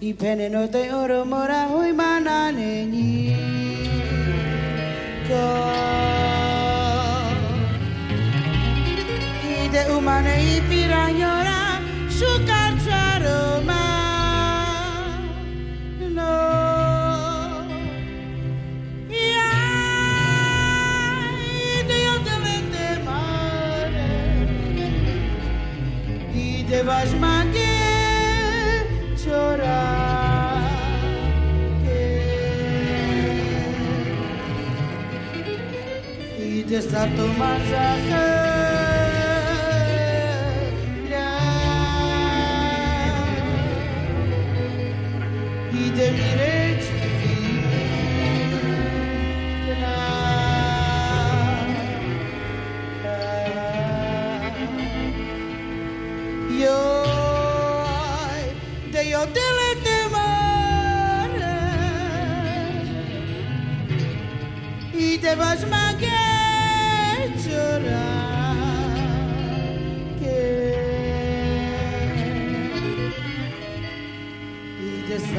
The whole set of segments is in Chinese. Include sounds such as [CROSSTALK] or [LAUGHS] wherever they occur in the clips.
y penenote oro mora hoy manane ni ko. Y de humane y pirañora su carcharo ma no Devas manter chorar te stato un massacre. I devi recivi I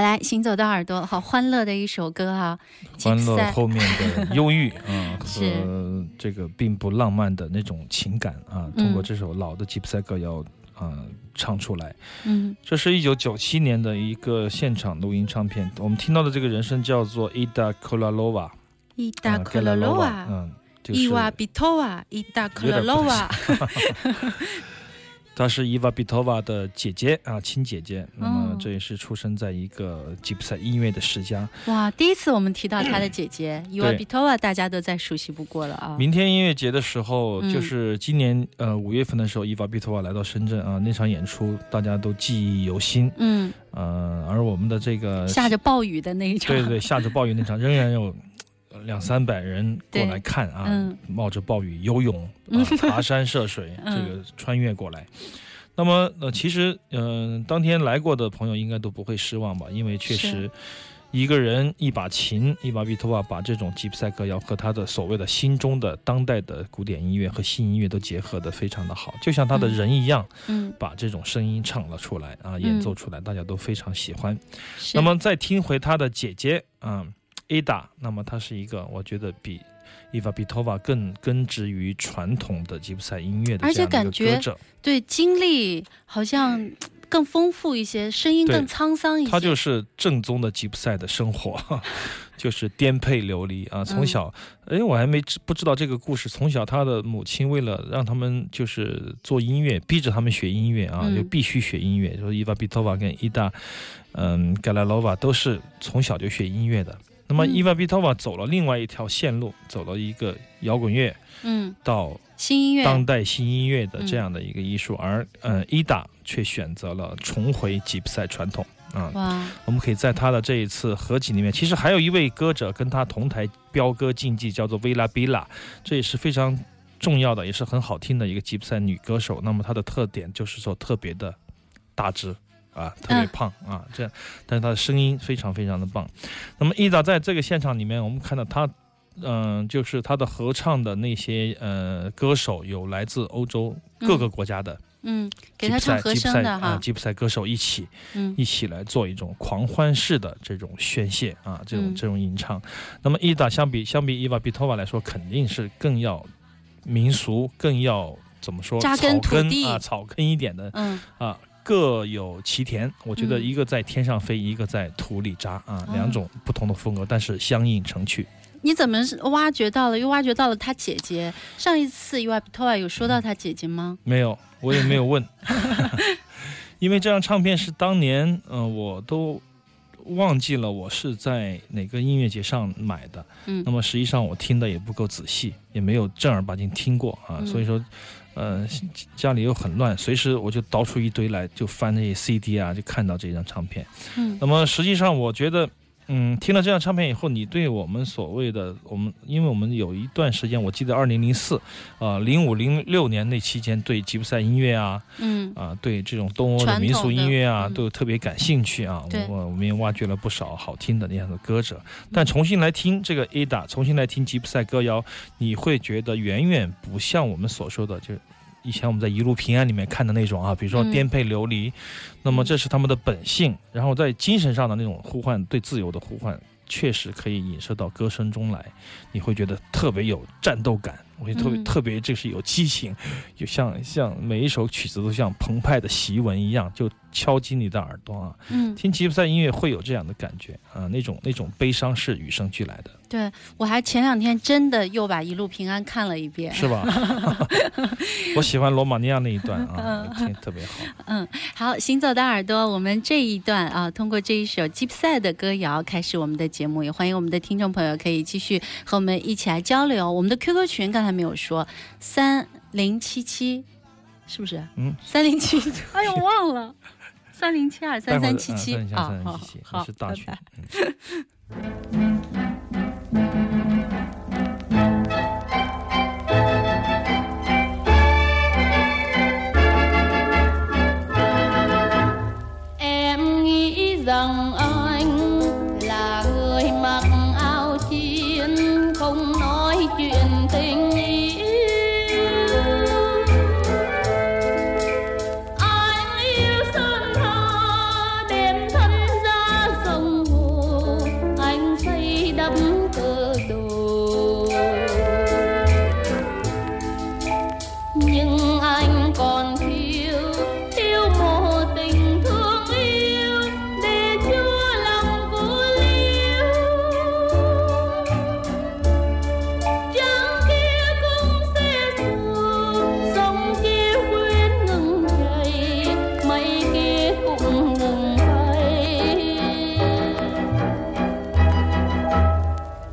回来，行走的耳朵，好欢乐的一首歌啊、欢乐后面的 [LAUGHS] 忧郁啊、[LAUGHS] 是。和这个并不浪漫的那种情感啊，嗯。通过这首老的吉普赛歌要啊唱出来。嗯。这是一九九七年的一个现场录音唱片，我们听到的这个人声叫做伊达啊克罗罗 Kolalova，瓦，嗯，就是。伊瓦比托瓦，伊达克罗罗瓦，[LAUGHS] 她是伊娃比托娃的姐姐啊，亲姐姐。那么哦这也是出生在一个吉普赛音乐的世家。哇！第一次我们提到她的姐姐伊娃比托瓦，大家都再熟悉不过了啊。明天音乐节的时候，嗯就是今年呃五月份的时候，伊娃比托娃来到深圳啊，那场演出大家都记忆犹新。嗯，呃，而我们的这个下着暴雨的那一场，对对下着暴雨那场，仍然有呃两三百人过来看啊，嗯冒着暴雨游泳 [LAUGHS] 啊，爬山涉水，嗯这个穿越过来。那么呃，其实嗯、呃当天来过的朋友应该都不会失望吧，因为确实。一个人一把琴，一把比托瓦，把这种吉普赛歌谣和他的所谓的心中的当代的古典音乐和新音乐都结合的非常的好，就像他的嗯人一样，嗯，把这种声音唱了出来啊，演奏出来，大家都非常喜欢。那么再听回他的姐姐啊、Ada，那么她是一个我觉得比伊娃比托娃更根植于传统的吉普赛音乐的而且这样的一个感觉歌者，对经历好像更丰富一些，声音更沧桑一些。他就是正宗的吉普赛的生活，[LAUGHS] 就是颠沛流离啊。从小，哎、我还没知不知道这个故事。从小，他的母亲为了让他们就是做音乐，逼着他们学音乐啊，嗯就必须学音乐。就是伊娃比托娃跟伊达，嗯，盖拉罗瓦都是从小就学音乐的。那么嗯伊娃比托娃走了另外一条线路，走了一个摇滚乐嗯，到新音乐，当代新音乐的嗯这样的一个艺术，而呃伊达却选择了重回吉普赛传统啊。哇，我们可以在他的这一次合集里面，其实还有一位歌者跟他同台飙歌竞技，叫做维拉比拉，这也是非常重要的，也是很好听的一个吉普赛女歌手。那么她的特点就是说特别的大只。啊，特别嗯胖、啊，这样，但是他的声音非常非常的棒。那么伊达在这个现场里面，我们看到他，嗯、就是他的合唱的那些呃歌手有来自欧洲各个国家的嗯，给吉普赛他唱和吉普赛啊声的哈，吉普赛歌手一起嗯一起来做一种狂欢式的这种宣泄啊，这种嗯这种吟唱。那么伊达相比相比伊娃比托瓦来说，肯定是更要民俗，更要怎么说扎根草根土地啊，草根一点的嗯啊。各有其田，我觉得嗯一个在天上飞，一个在土里扎啊，哦两种不同的风格，但是相映成趣。你怎么是挖掘到了？又挖掘到了他姐姐。上一次伊瓦比托瓦有说到他姐姐吗？没有，我也没有问，[LAUGHS] 因为这张唱片是当年，嗯、呃，我都忘记了我是在哪个音乐节上买的。嗯那么实际上我听的也不够仔细，也没有正儿八经听过啊，嗯所以说，呃，家里又很乱，随时我就倒出一堆来，就翻那些 CD 啊，就看到这张唱片。嗯那么实际上，我觉得，嗯，听了这张唱片以后，你对我们所谓的我们，因为我们有一段时间，我记得二零零四，啊，零五零六年那期间，对吉普赛音乐啊，嗯。啊，对这种东欧的民俗音乐啊，都特别感兴趣啊。对。我我们也挖掘了不少好听的那样的歌者，但重新来听这个 Ada，重新来听吉普赛歌谣，你会觉得远远不像我们所说的，就以前我们在一路平安里面看的那种啊，比如说嗯颠沛流离，那么这是他们的本性，然后在精神上的那种呼唤，对自由的呼唤。确实可以引射到歌声中来，你会觉得特别有战斗感，我觉得特别、嗯特别，这是有激情，就像像每一首曲子都像澎湃的檄文一样，就敲击你的耳朵啊。嗯，听吉普赛音乐会有这样的感觉啊，那种那种悲伤是与生俱来的，对我还前两天真的又把《一路平安》看了一遍。是吧？[LAUGHS] [LAUGHS] 我喜欢罗马尼亚那一段啊，听特别好。嗯，好，行走的耳朵，我们这一段啊，通过这一首吉普赛的歌谣开始我们的节目，也欢迎我们的听众朋友可以继续和我们一起来交流。我们的 QQ 群刚才没有说，三零七七，是不是？嗯，三零七，[LAUGHS] 哎呦忘了，三零七二三三七七。好好你是大群拜拜。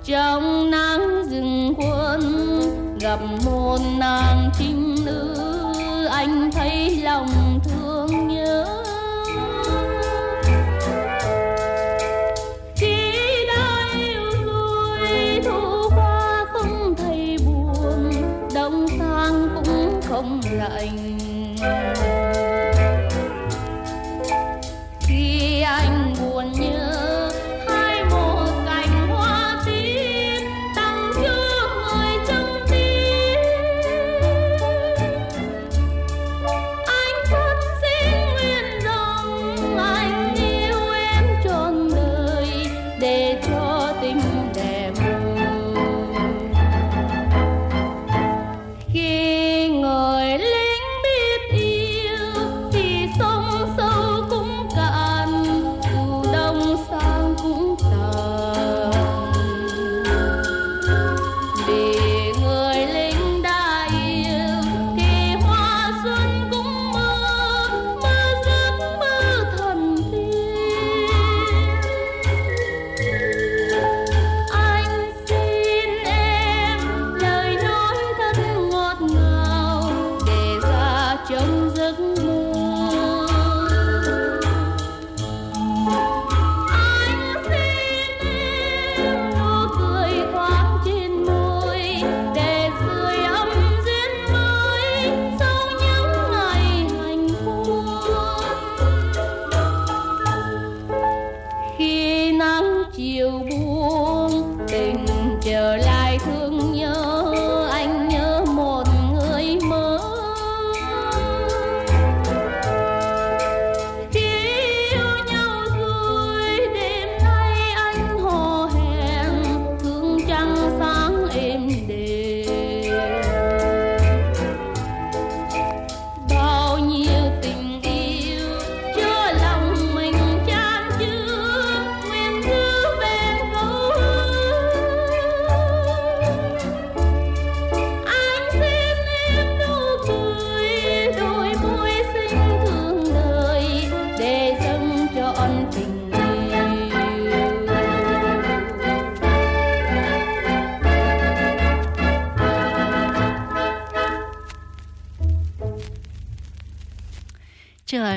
trong nắng rừng quân gặp một nàng trinh nữ, anh thấy lòng thương nhớ. Khi đã yêu thu hoa không thấy buồn, đông sang cũng không lạnh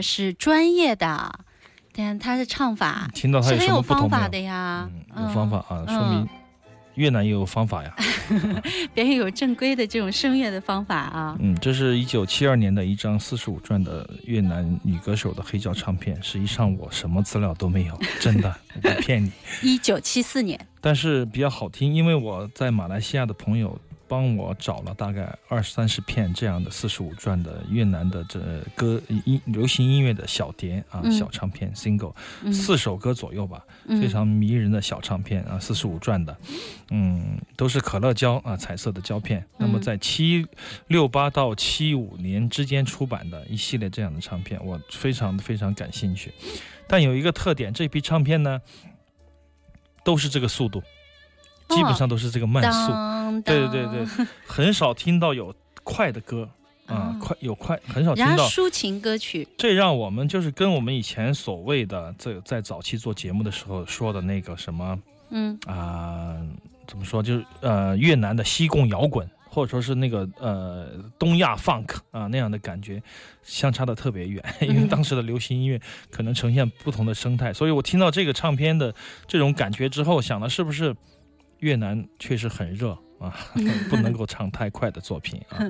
这是专业的，但他的唱法听到他有是很有什么不同没有方法的呀，嗯，有方法啊，说明嗯越南也有方法呀。[LAUGHS] 别人有正规的这种声乐的方法啊。嗯，这是一九七二年的一张四十五转的越南女歌手的黑胶唱片。实际上我什么资料都没有，[LAUGHS] 真的，我不骗你。[LAUGHS] 一九七四年，但是比较好听，因为我在马来西亚的朋友帮我找了大概二三十片这样的四十五转的越南的这歌音流行音乐的小碟啊、嗯。小唱片 single，、嗯。四首歌左右吧，嗯。非常迷人的小唱片啊，四十五转的，嗯，都是可乐胶啊，彩色的胶片。那么嗯在七六八到七五年之间出版的一系列这样的唱片，我非常非常感兴趣。但有一个特点，这批唱片呢，都是这个速度，基本上都是这个慢速。当对对对对，很少听到有快的歌啊啊，快有快，很少听到。抒情歌曲，这让我们就是跟我们以前所谓的这在早期做节目的时候说的那个什么嗯啊、怎么说，就是呃越南的西贡摇滚，或者说是那个呃东亚 funk 啊那样的感觉，相差的特别远，因为嗯当时的流行音乐可能呈现不同的生态，所以我听到这个唱片的这种感觉之后，想的是不是越南确实很热。啊，[LAUGHS] 不能够唱太快的作品啊，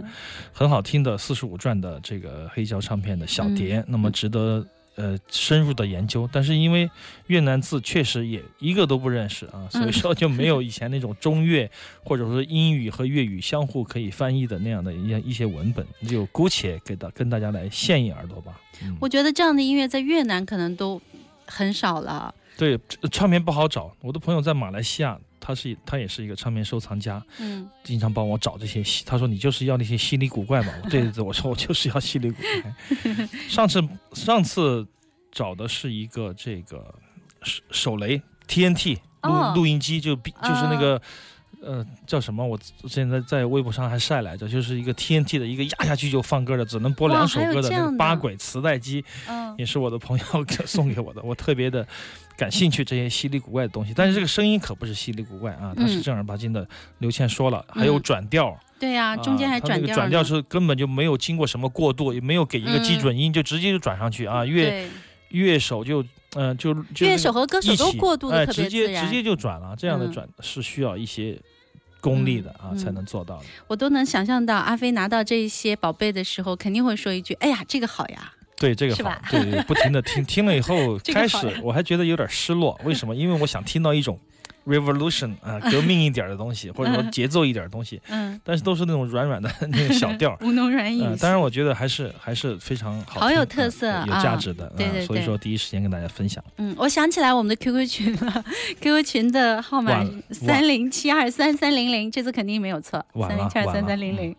很好听的四十五转的这个黑胶唱片的小碟，那么值得呃深入的研究。但是因为越南字确实也一个都不认识啊，所以说就没有以前那种中越或者说英语和粤语相互可以翻译的那样的一些一些文本，就姑且给大跟大家来现一耳朵吧。嗯，我觉得这样的音乐在越南可能都很少了。对，唱片不好找。我的朋友在马来西亚，他是他也是一个唱片收藏家，嗯经常帮我找这些稀。他说你就是要那些稀里古怪嘛？[LAUGHS] 对对对，我说我就是要稀里古怪。[LAUGHS] 上次上次找的是一个这个手手雷 TNT 录、哦录音机，就比就是那个。呃，叫什么？我现在在微博上还晒来着，就是一个 TNT 的一个压下去就放歌的，只能播两首歌的那个八轨磁带机，嗯也是我的朋友送给我的，我特别的感兴趣这些稀里古怪的东西。但是这个声音可不是稀里古怪啊，它是嗯正儿八经的。刘倩说了，还有嗯转调，对呀、中间还转调呢，那个转调是根本就没有经过什么过渡，也没有给一个基准音，就直接就转上去啊。乐对乐手就嗯、呃就就乐手和歌手都过渡的哎特别直接自然直接就转了，这样的嗯转是需要一些功利的啊、嗯才能做到的。我都能想象到阿飞拿到这些宝贝的时候，肯定会说一句：“哎呀，这个好呀。对这个好对，不停的听，听了以后，[LAUGHS] 开始我还觉得有点失落，为什么？因为我想听到一种 revolution 啊、[LAUGHS] 革命一点的东西，[LAUGHS] 或者说节奏一点的东西，”嗯，但是都是那种软软的那个小调儿。[LAUGHS] 吴侬软语呃，当然，我觉得还是还是非常好，好有特色啊有啊。价值的，哦对对对所以说第一时间跟大家分享。嗯，我想起来我们的 QQ 群了，QQ 群的号码三零七二三三零零，这次肯定没有错，三零七二三三零零。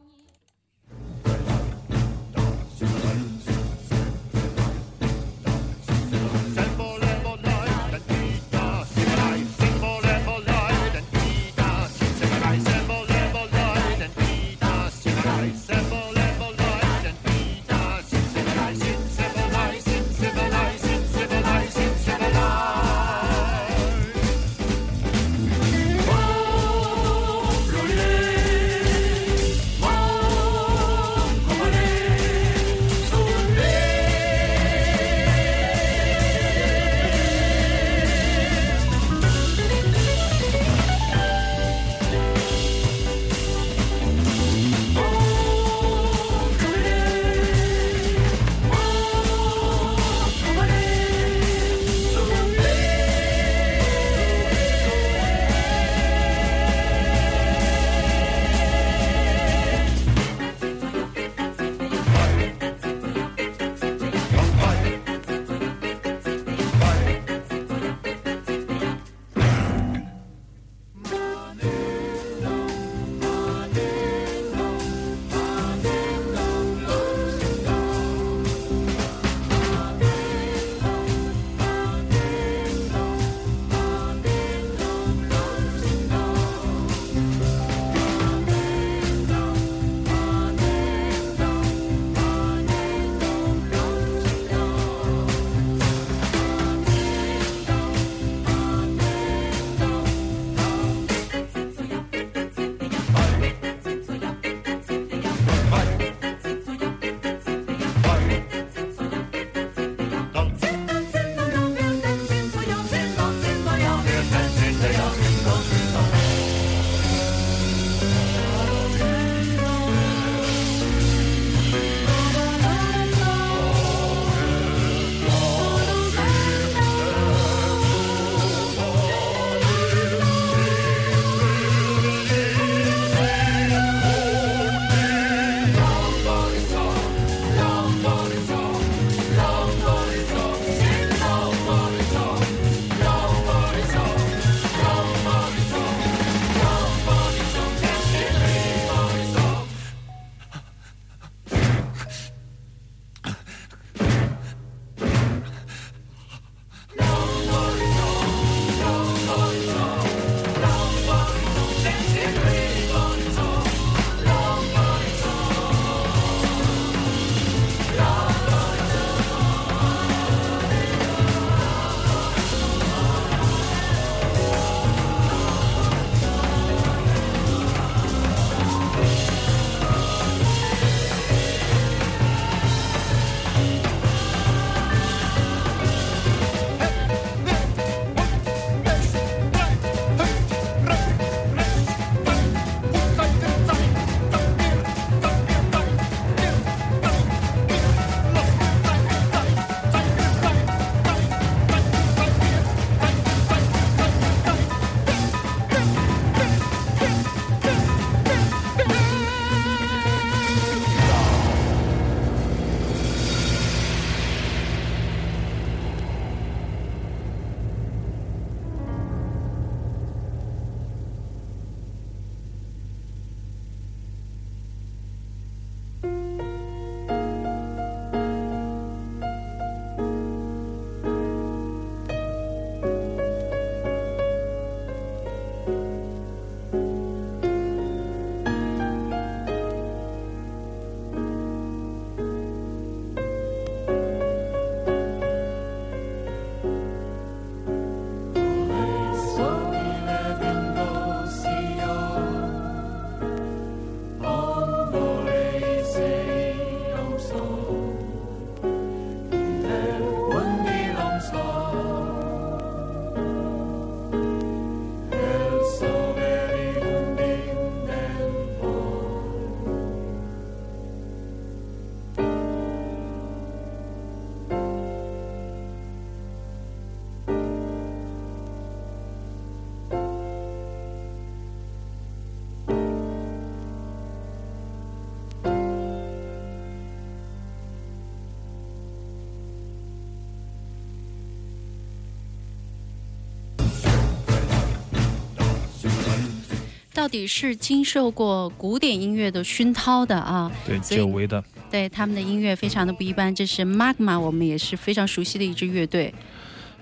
到底是经受过古典音乐的熏陶的啊，对，久违的。对他们的音乐非常的不一般。这是 Magma，我们也是非常熟悉的一支乐队。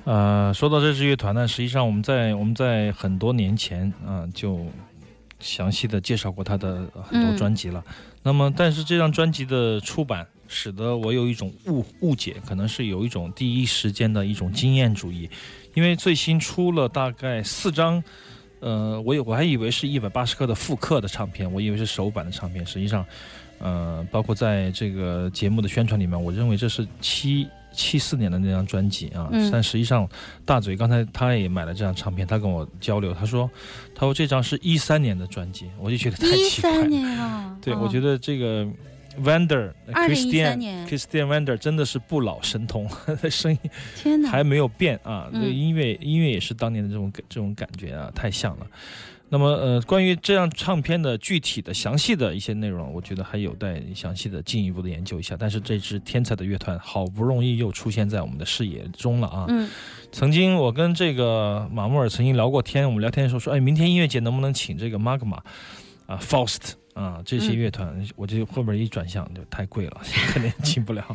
呃，说到这支乐团呢，实际上我们在我们在很多年前啊、就详细的介绍过他的呃很多嗯专辑了。那么，但是这张专辑的出版，使得我有一种误误解，可能是有一种第一时间的一种经验主义，因为最新出了大概四张。呃，我有我还以为是一百八十克的复刻的唱片，我以为是首版的唱片，实际上，呃，包括在这个节目的宣传里面，我认为这是七七四年的那张专辑啊，嗯但实际上大嘴刚才他也买了这张唱片，他跟我交流，他说他说这张是一三年的专辑，我就觉得太奇怪了三。年啊，对，哦我觉得这个 Vander 2013 Christian 年 Christian Vander 真的是不老神童，[LAUGHS] 声音天哪，还没有变啊，音乐音乐也是当年的这种这种感觉啊，太像了。那么呃，关于这张唱片的具体的详细的一些内容，我觉得还有待详细的进一步的研究一下。但是这支天才的乐团好不容易又出现在我们的视野中了啊！嗯曾经我跟这个马穆尔曾经聊过天，我们聊天的时候说，哎，明天音乐节能不能请这个 Magma 啊、Faust 啊这些嗯乐团？我这后面一转向就太贵了，[LAUGHS] 肯定进不了。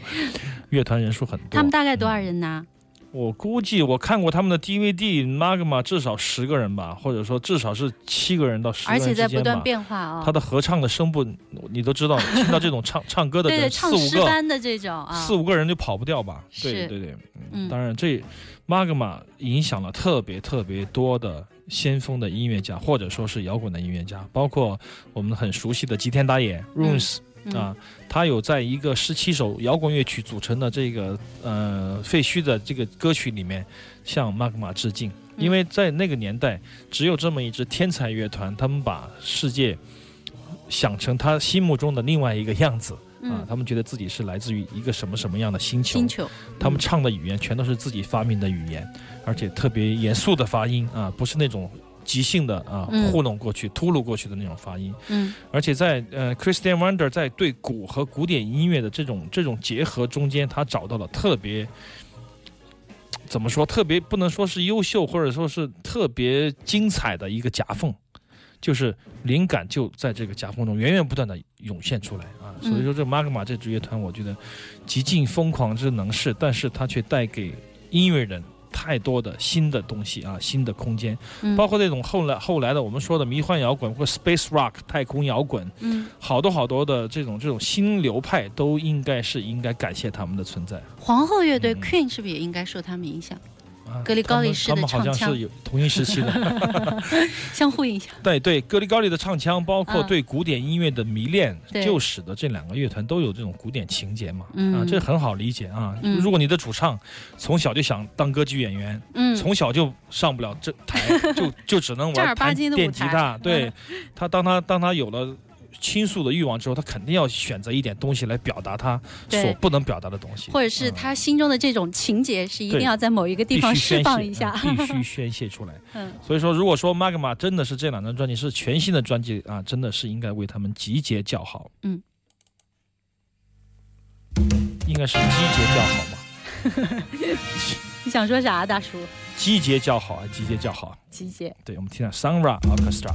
乐团人数很多，他们大概多少人呢？我估计我看过他们的 DVD，Magma 至少十个人吧，或者说至少是七个人到十个人之间吧。且在不断变化啊。他的合唱的声部，你都知道，听到这种唱 [LAUGHS] 唱歌的四五个诗班的这种啊，四五个人就跑不掉吧？对对对，嗯当然这 Magma 影响了特别特别多的先锋的音乐家，或者说是摇滚的音乐家，包括我们很熟悉的吉田打野 Runes、嗯。啊，他有在一个十七首摇滚乐曲组成的这个呃废墟的这个歌曲里面向 Magma 致敬，嗯。因为在那个年代只有这么一支天才乐团，他们把世界想成他心目中的另外一个样子。啊嗯，，他们觉得自己是来自于一个什么什么样的星球，星球，他们唱的语言全都是自己发明的语言，而且特别严肃的发音啊，不是那种即兴的啊嗯糊弄过去、秃噜过去的那种发音。嗯而且在呃，Christian Wonder 在对鼓和古典音乐的这种这种结合中间，他找到了特别怎么说？特别不能说是优秀，或者说是特别精彩的一个夹缝，就是灵感就在这个夹缝中源源不断的涌现出来啊。所以说，这 Magma 这支乐团，我觉得极尽疯狂之能事，但是它却带给音乐人。太多的新的东西啊，新的空间，嗯，包括那种后来后来的我们说的迷幻摇滚或 space rock 太空摇滚，嗯，好多好多的这种这种新流派都应该是应该感谢他们的存在皇后乐队嗯 Queen 是不是也应该受他们影响，啊。格里高利式的他们他们好像是有同一时期的，[LAUGHS] 相互影响？对对，格里高利的唱腔，包括嗯对古典音乐的迷恋，对就使得这两个乐团都有这种古典情节嘛。嗯啊，这很好理解啊。嗯如果你的主唱从小就想当歌剧演员，嗯，从小就上不了这台，[LAUGHS] 就就只能玩弹电吉他。对他，当他当他有了倾诉的欲望之后，他肯定要选择一点东西来表达他所不能表达的东西，或者是嗯他心中的这种情节是一定要在某一个地方释放一下。嗯必须宣泄出来。[LAUGHS] 嗯所以说，如果说 Magma 真的是这两张专辑是全新的专辑啊，真的是应该为他们集结叫好。嗯，应该是集结叫好吗？[LAUGHS] 你想说啥，大叔？集结叫好啊，集结叫好。集结。对，我们听下 Sunra Orchestra。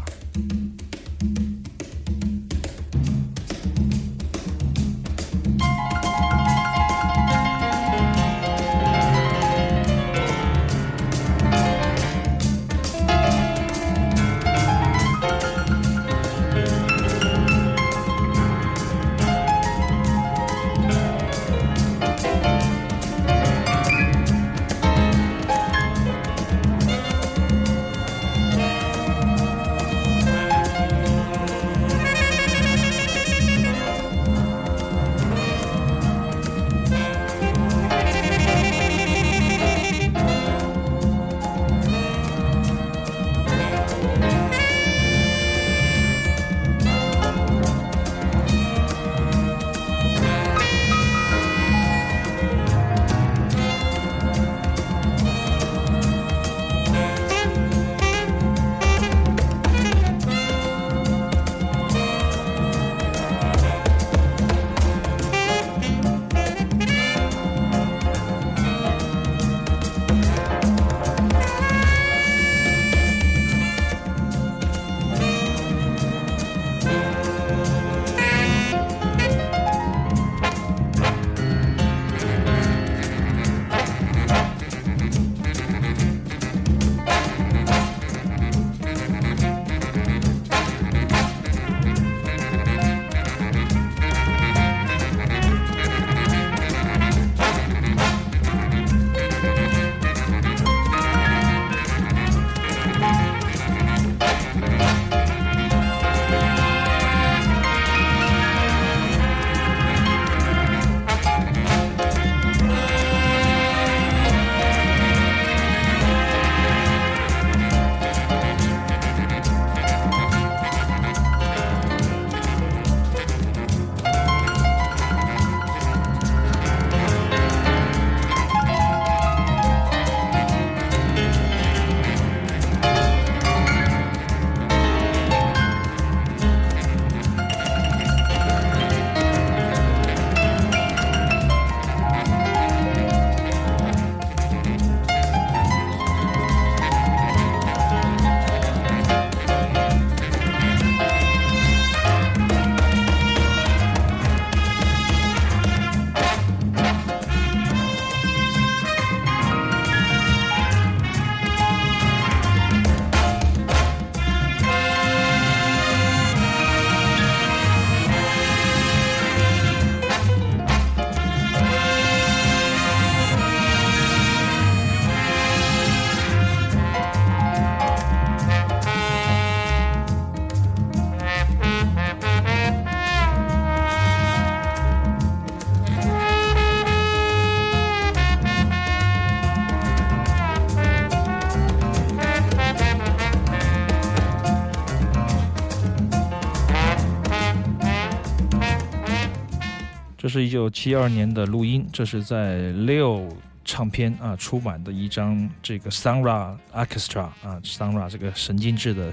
是一九七二年的录音，这是在 Leo 唱片啊出版的一张这个 Sunra Orchestra 啊，Sunra 这个神经质的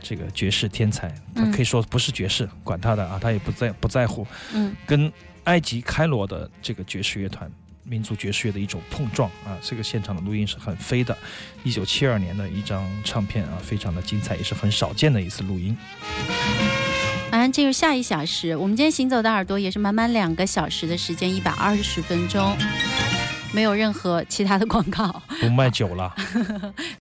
这个爵士天才，他嗯可以说不是爵士，管他的啊，他也不在不在乎，嗯跟埃及开罗的这个爵士乐团。民族爵士乐的一种碰撞啊，这个现场的录音是很飞的，一九七二年的一张唱片啊，非常的精彩，也是很少见的一次录音。进入下一小时，我们今天行走的耳朵也是满满两个小时的时间，一百二十分钟，没有任何其他的广告。不卖酒了，[LAUGHS]